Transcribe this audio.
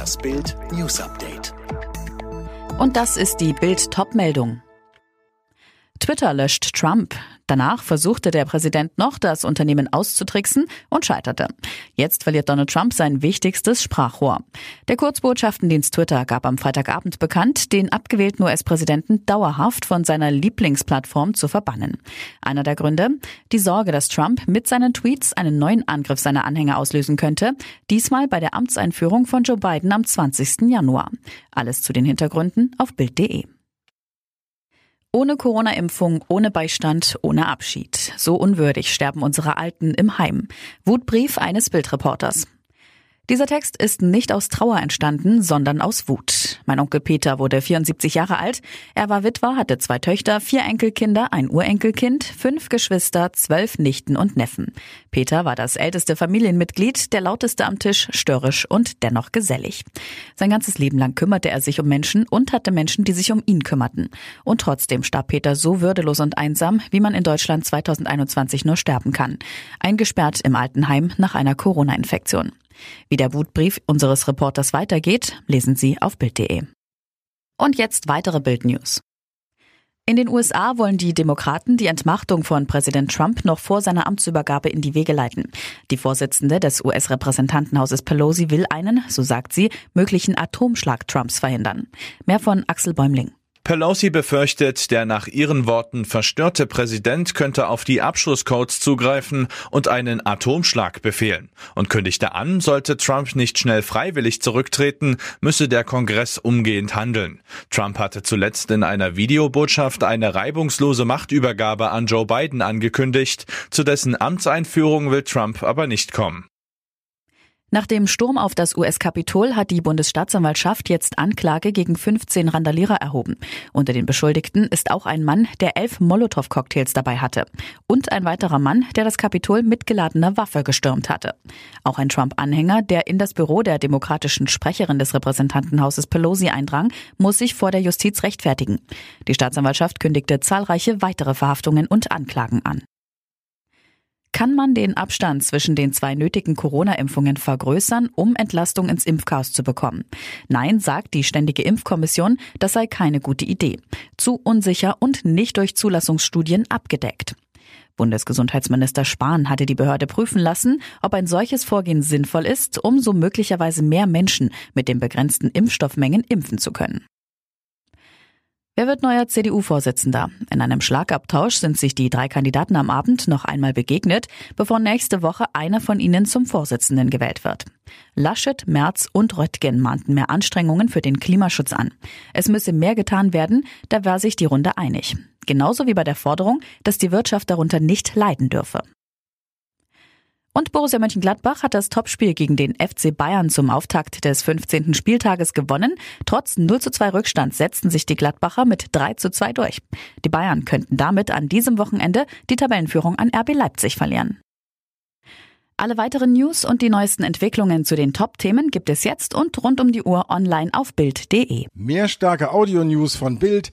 Das Bild News Update. Und das ist die Bild Topmeldung. Twitter löscht Trump. Danach versuchte der Präsident noch, das Unternehmen auszutricksen und scheiterte. Jetzt verliert Donald Trump sein wichtigstes Sprachrohr. Der Kurzbotschaftendienst Twitter gab am Freitagabend bekannt, den abgewählten US-Präsidenten dauerhaft von seiner Lieblingsplattform zu verbannen. Einer der Gründe? Die Sorge, dass Trump mit seinen Tweets einen neuen Angriff seiner Anhänger auslösen könnte. Diesmal bei der Amtseinführung von Joe Biden am 20. Januar. Alles zu den Hintergründen auf Bild.de. Ohne Corona-Impfung, ohne Beistand, ohne Abschied. So unwürdig sterben unsere Alten im Heim. Wutbrief eines Bildreporters. Dieser Text ist nicht aus Trauer entstanden, sondern aus Wut. Mein Onkel Peter wurde 74 Jahre alt. Er war Witwer, hatte zwei Töchter, vier Enkelkinder, ein Urenkelkind, fünf Geschwister, zwölf Nichten und Neffen. Peter war das älteste Familienmitglied, der lauteste am Tisch, störrisch und dennoch gesellig. Sein ganzes Leben lang kümmerte er sich um Menschen und hatte Menschen, die sich um ihn kümmerten. Und trotzdem starb Peter so würdelos und einsam, wie man in Deutschland 2021 nur sterben kann. Eingesperrt im Altenheim nach einer Corona-Infektion. Wie der Wutbrief unseres Reporters weitergeht, lesen Sie auf Bild.de. Und jetzt weitere Bild-News. In den USA wollen die Demokraten die Entmachtung von Präsident Trump noch vor seiner Amtsübergabe in die Wege leiten. Die Vorsitzende des US-Repräsentantenhauses Pelosi will einen, so sagt sie, möglichen Atomschlag Trumps verhindern. Mehr von Axel Bäumling. Pelosi befürchtet, der nach ihren Worten verstörte Präsident könnte auf die Abschlusscodes zugreifen und einen Atomschlag befehlen und kündigte an, sollte Trump nicht schnell freiwillig zurücktreten, müsse der Kongress umgehend handeln. Trump hatte zuletzt in einer Videobotschaft eine reibungslose Machtübergabe an Joe Biden angekündigt, zu dessen Amtseinführung will Trump aber nicht kommen. Nach dem Sturm auf das US-Kapitol hat die Bundesstaatsanwaltschaft jetzt Anklage gegen 15 Randalierer erhoben. Unter den Beschuldigten ist auch ein Mann, der elf Molotow-Cocktails dabei hatte. Und ein weiterer Mann, der das Kapitol mit geladener Waffe gestürmt hatte. Auch ein Trump-Anhänger, der in das Büro der demokratischen Sprecherin des Repräsentantenhauses Pelosi eindrang, muss sich vor der Justiz rechtfertigen. Die Staatsanwaltschaft kündigte zahlreiche weitere Verhaftungen und Anklagen an. Kann man den Abstand zwischen den zwei nötigen Corona-Impfungen vergrößern, um Entlastung ins Impfchaos zu bekommen? Nein, sagt die Ständige Impfkommission, das sei keine gute Idee. Zu unsicher und nicht durch Zulassungsstudien abgedeckt. Bundesgesundheitsminister Spahn hatte die Behörde prüfen lassen, ob ein solches Vorgehen sinnvoll ist, um so möglicherweise mehr Menschen mit den begrenzten Impfstoffmengen impfen zu können. Wer wird neuer CDU-Vorsitzender? In einem Schlagabtausch sind sich die drei Kandidaten am Abend noch einmal begegnet, bevor nächste Woche einer von ihnen zum Vorsitzenden gewählt wird. Laschet, Merz und Röttgen mahnten mehr Anstrengungen für den Klimaschutz an. Es müsse mehr getan werden, da war sich die Runde einig. Genauso wie bei der Forderung, dass die Wirtschaft darunter nicht leiden dürfe. Und Borussia Mönchengladbach hat das Topspiel gegen den FC Bayern zum Auftakt des 15. Spieltages gewonnen. Trotz 0 zu 2 Rückstand setzten sich die Gladbacher mit 3 zu 2 durch. Die Bayern könnten damit an diesem Wochenende die Tabellenführung an RB Leipzig verlieren. Alle weiteren News und die neuesten Entwicklungen zu den Top-Themen gibt es jetzt und rund um die Uhr online auf Bild.de. Mehr starke Audio-News von Bild